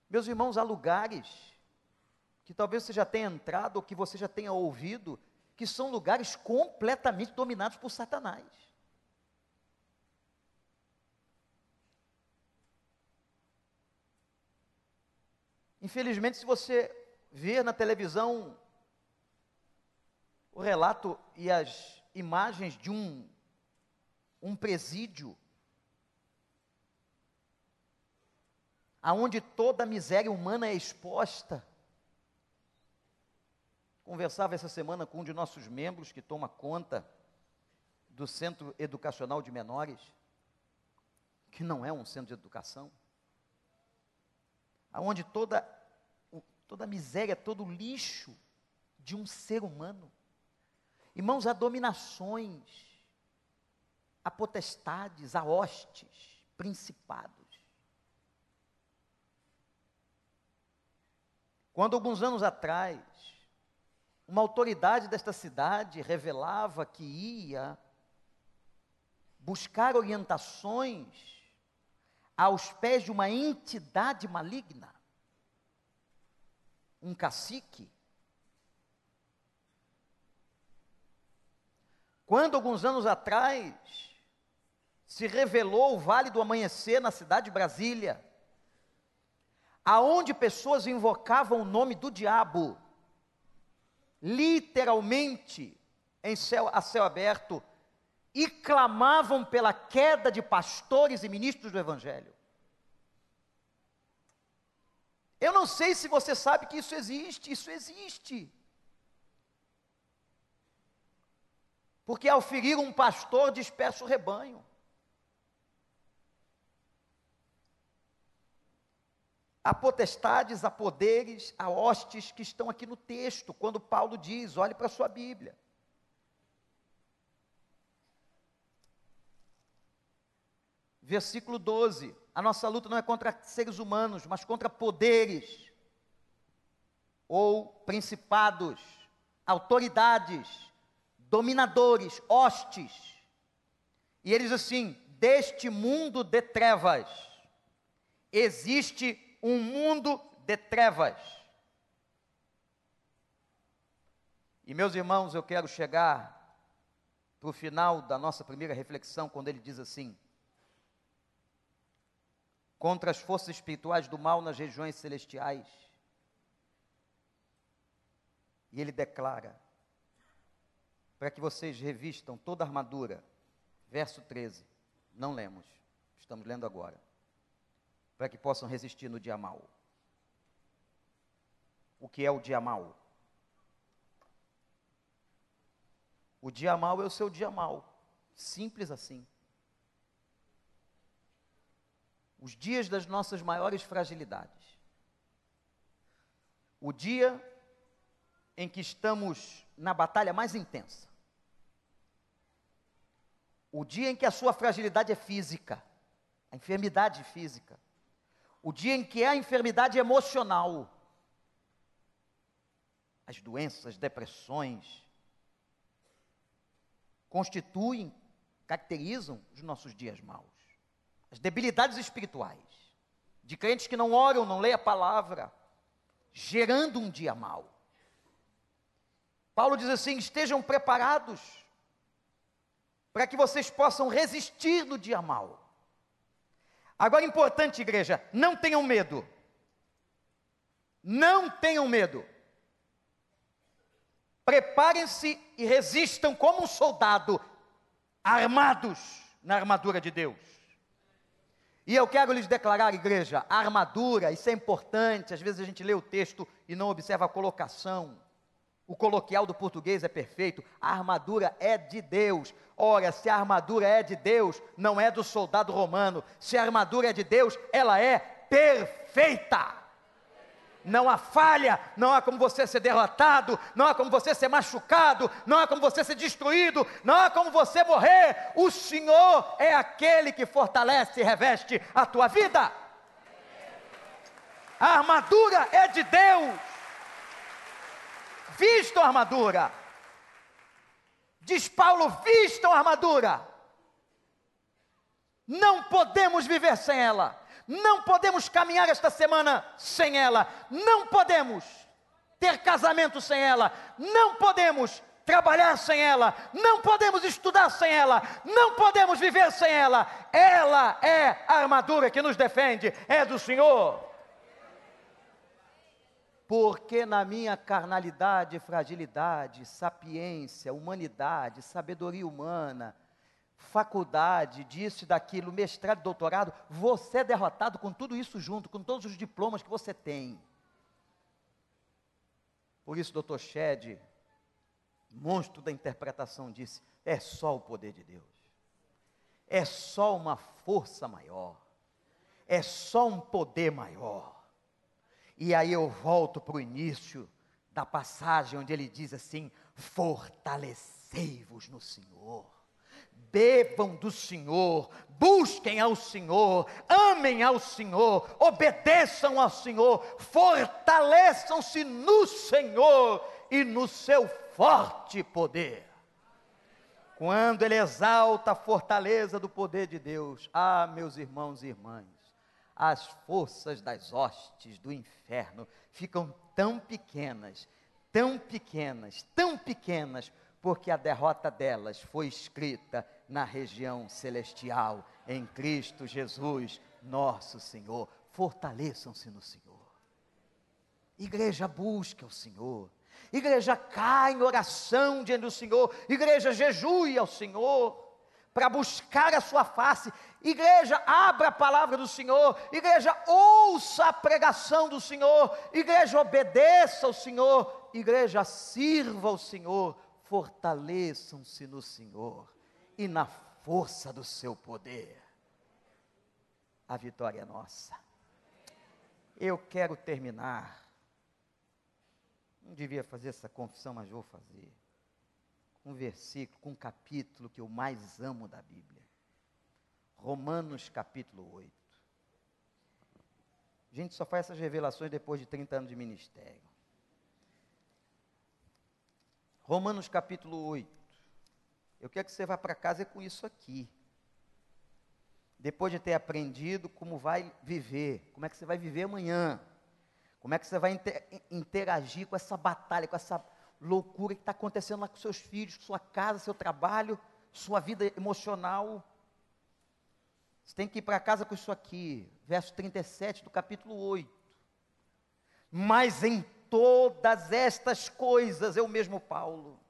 Meus irmãos, há lugares que talvez você já tenha entrado ou que você já tenha ouvido, que são lugares completamente dominados por Satanás. Infelizmente, se você ver na televisão o relato e as imagens de um, um presídio, aonde toda a miséria humana é exposta. Conversava essa semana com um de nossos membros que toma conta do Centro Educacional de Menores, que não é um centro de educação, aonde toda toda a miséria, todo o lixo de um ser humano. Irmãos, há dominações, há potestades, há hostes, principados. Quando alguns anos atrás, uma autoridade desta cidade revelava que ia buscar orientações aos pés de uma entidade maligna, um cacique. Quando, alguns anos atrás, se revelou o Vale do Amanhecer na cidade de Brasília, aonde pessoas invocavam o nome do diabo, literalmente em céu, a céu aberto, e clamavam pela queda de pastores e ministros do Evangelho. Eu não sei se você sabe que isso existe, isso existe. Porque ao ferir um pastor, dispersa o rebanho. Há potestades, há poderes, há hostes que estão aqui no texto, quando Paulo diz: olhe para a sua Bíblia. versículo 12. A nossa luta não é contra seres humanos, mas contra poderes ou principados, autoridades, dominadores, hostes. E ele diz assim: deste mundo de trevas, existe um mundo de trevas. E meus irmãos, eu quero chegar para o final da nossa primeira reflexão, quando ele diz assim: contra as forças espirituais do mal nas regiões celestiais. E ele declara: para que vocês revistam toda a armadura. Verso 13. Não lemos, estamos lendo agora. Para que possam resistir no dia mal. O que é o dia mal? O dia mal é o seu dia mal. Simples assim. Os dias das nossas maiores fragilidades. O dia em que estamos na batalha mais intensa. O dia em que a sua fragilidade é física, a enfermidade física. O dia em que é a enfermidade emocional. As doenças, as depressões, constituem, caracterizam os nossos dias maus. As debilidades espirituais, de crentes que não oram, não leem a palavra, gerando um dia mau. Paulo diz assim: estejam preparados para que vocês possam resistir no dia mau. Agora, importante, igreja, não tenham medo. Não tenham medo. Preparem-se e resistam como um soldado, armados na armadura de Deus. E eu quero lhes declarar, igreja, a armadura, isso é importante. Às vezes a gente lê o texto e não observa a colocação. O coloquial do português é perfeito. A armadura é de Deus. Ora, se a armadura é de Deus, não é do soldado romano. Se a armadura é de Deus, ela é perfeita não há falha, não há como você ser derrotado, não há como você ser machucado, não há como você ser destruído, não há como você morrer. O Senhor é aquele que fortalece e reveste a tua vida. A armadura é de Deus. Vistam a armadura. Diz Paulo: vistam a armadura. Não podemos viver sem ela. Não podemos caminhar esta semana sem ela. Não podemos ter casamento sem ela. Não podemos trabalhar sem ela. Não podemos estudar sem ela. Não podemos viver sem ela. Ela é a armadura que nos defende. É do Senhor. Porque na minha carnalidade, fragilidade, sapiência, humanidade, sabedoria humana, faculdade, disso daquilo, mestrado, doutorado, você é derrotado com tudo isso junto, com todos os diplomas que você tem. Por isso, doutor Shed, monstro da interpretação, disse: é só o poder de Deus, é só uma força maior, é só um poder maior. E aí eu volto para o início da passagem onde ele diz assim: fortalecei-vos no Senhor bebam do Senhor, busquem ao Senhor, amem ao Senhor, obedeçam ao Senhor, fortaleçam-se no Senhor e no seu forte poder. Quando ele exalta a fortaleza do poder de Deus, ah, meus irmãos e irmãs, as forças das hostes do inferno ficam tão pequenas, tão pequenas, tão pequenas, porque a derrota delas foi escrita na região celestial, em Cristo Jesus, nosso Senhor. Fortaleçam-se no Senhor. Igreja, busque o Senhor. Igreja, cai em oração diante do Senhor. Igreja, jejue ao Senhor para buscar a sua face. Igreja, abra a palavra do Senhor. Igreja, ouça a pregação do Senhor. Igreja, obedeça ao Senhor. Igreja, sirva ao Senhor. Fortaleçam-se no Senhor e na força do seu poder. A vitória é nossa. Eu quero terminar. Não devia fazer essa confissão, mas vou fazer. Um versículo, com um capítulo que eu mais amo da Bíblia. Romanos capítulo 8. A gente só faz essas revelações depois de 30 anos de ministério. Romanos capítulo 8. Eu quero que você vá para casa com isso aqui. Depois de ter aprendido como vai viver, como é que você vai viver amanhã, como é que você vai interagir com essa batalha, com essa loucura que está acontecendo lá com seus filhos, sua casa, seu trabalho, sua vida emocional. Você tem que ir para casa com isso aqui, verso 37 do capítulo 8. Mas em todas estas coisas, eu mesmo, Paulo,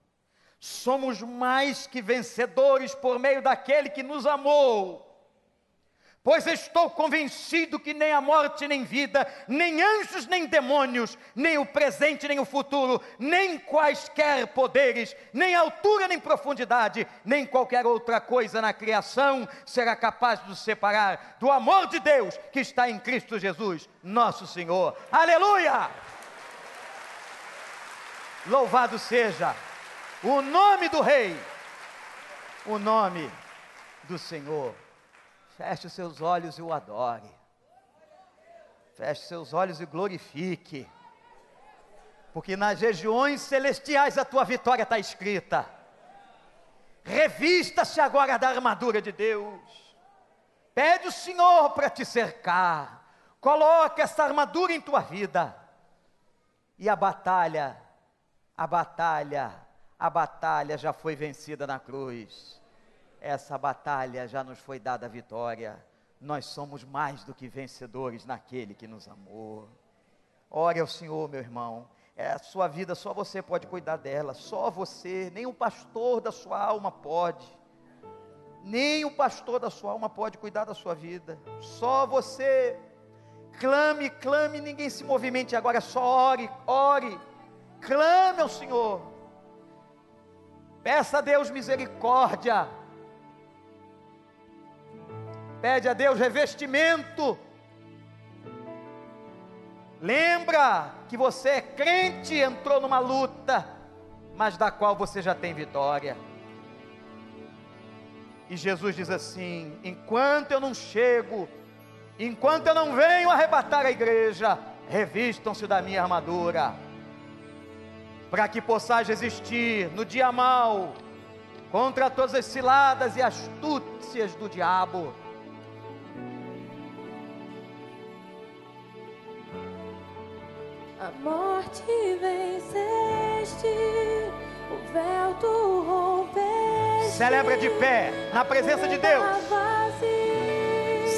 somos mais que vencedores por meio daquele que nos amou. Pois estou convencido que nem a morte, nem vida, nem anjos, nem demônios, nem o presente, nem o futuro, nem quaisquer poderes, nem altura, nem profundidade, nem qualquer outra coisa na criação será capaz de nos separar do amor de Deus que está em Cristo Jesus, nosso Senhor. Aleluia! Louvado seja o nome do Rei, o nome do Senhor. Feche os seus olhos e o adore. Feche seus olhos e glorifique. Porque nas regiões celestiais a tua vitória está escrita. Revista-se agora da armadura de Deus. Pede o Senhor para te cercar. Coloque essa armadura em tua vida. E a batalha, a batalha, a batalha já foi vencida na cruz essa batalha já nos foi dada a vitória. Nós somos mais do que vencedores naquele que nos amou. Ore ao Senhor, meu irmão. É a sua vida, só você pode cuidar dela, só você, nem o pastor da sua alma pode. Nem o pastor da sua alma pode cuidar da sua vida. Só você. Clame, clame, ninguém se movimente agora, só ore, ore. Clame ao Senhor. Peça a Deus misericórdia Pede a Deus revestimento. Lembra que você é crente, entrou numa luta, mas da qual você já tem vitória. E Jesus diz assim: enquanto eu não chego, enquanto eu não venho arrebatar a igreja, revistam-se da minha armadura, para que possais resistir no dia mau, contra todas as ciladas e astúcias do diabo. A morte venceste, o véu tu rompeste. Celebra de pé, na presença de Deus.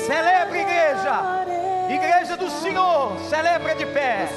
Celebre, igreja. Igreja do Senhor, celebra de pé.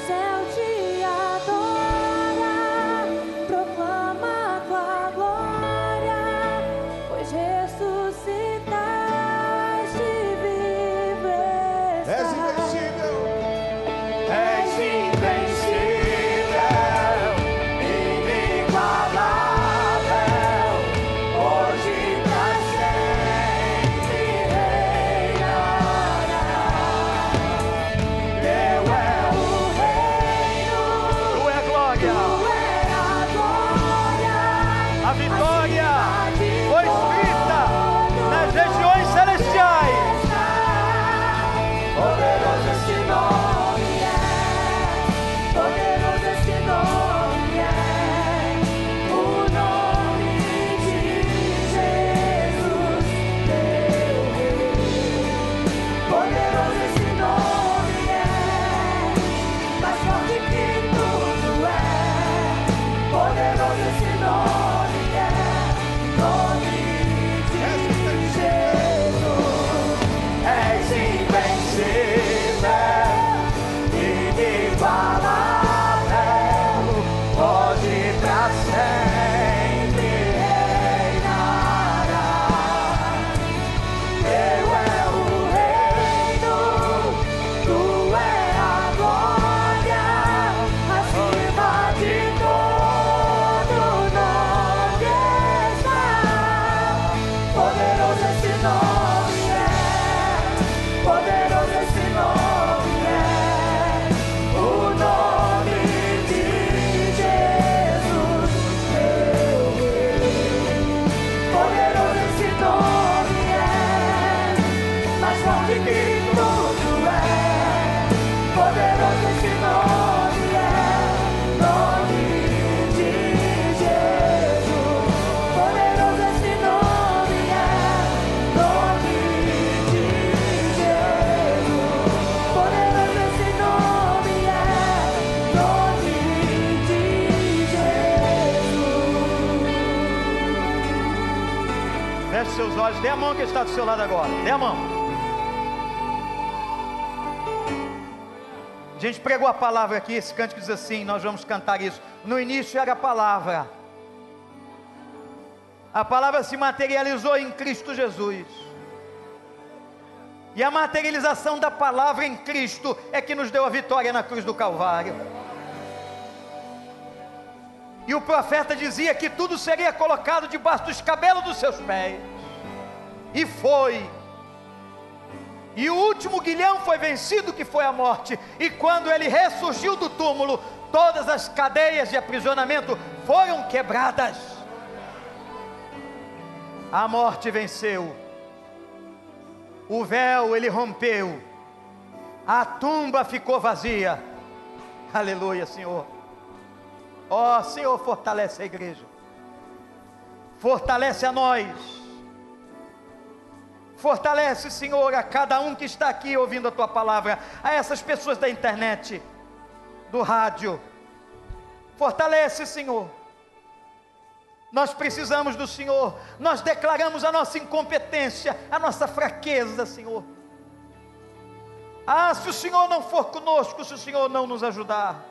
O céu te está do seu lado agora. Dê a mão. A gente pregou a palavra aqui, esse cântico diz assim, nós vamos cantar isso. No início era a palavra. A palavra se materializou em Cristo Jesus. E a materialização da palavra em Cristo é que nos deu a vitória na cruz do Calvário. E o profeta dizia que tudo seria colocado debaixo dos cabelos dos seus pés. E foi. E o último guilhão foi vencido, que foi a morte. E quando ele ressurgiu do túmulo, todas as cadeias de aprisionamento foram quebradas. A morte venceu. O véu ele rompeu. A tumba ficou vazia. Aleluia, Senhor. Ó, oh, Senhor, fortalece a igreja. Fortalece a nós Fortalece, Senhor, a cada um que está aqui ouvindo a tua palavra, a essas pessoas da internet, do rádio. Fortalece, Senhor. Nós precisamos do Senhor. Nós declaramos a nossa incompetência, a nossa fraqueza, Senhor. Ah, se o Senhor não for conosco, se o Senhor não nos ajudar,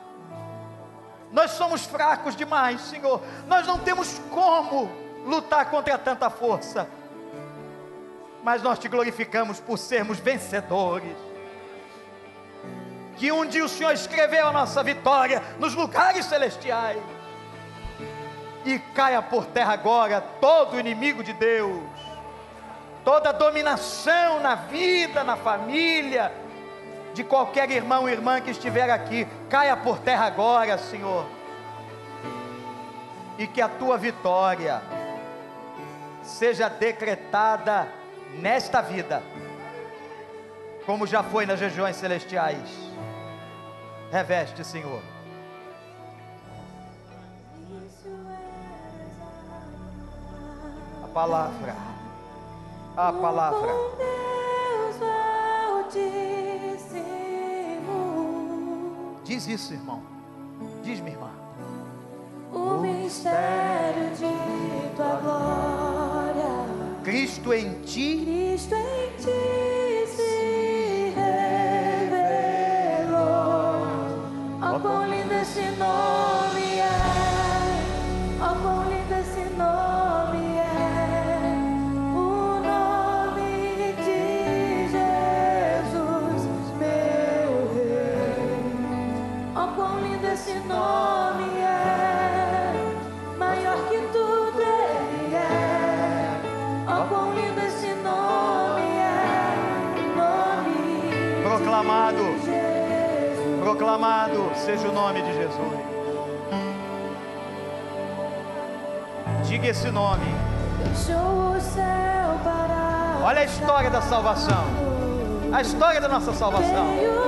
nós somos fracos demais, Senhor. Nós não temos como lutar contra tanta força mas nós te glorificamos por sermos vencedores. Que um dia o Senhor escreveu a nossa vitória nos lugares celestiais. E caia por terra agora todo inimigo de Deus, toda dominação na vida, na família, de qualquer irmão e irmã que estiver aqui, caia por terra agora, Senhor. E que a tua vitória seja decretada nesta vida, como já foi nas regiões celestiais. Reveste, Senhor. A palavra, a palavra. Diz isso, irmão. Diz, minha irmã. O mistério de tua glória Cristo em ti. Cristo em ti seja o nome de Jesus. Diga esse nome. Olha a história da salvação. A história da nossa salvação.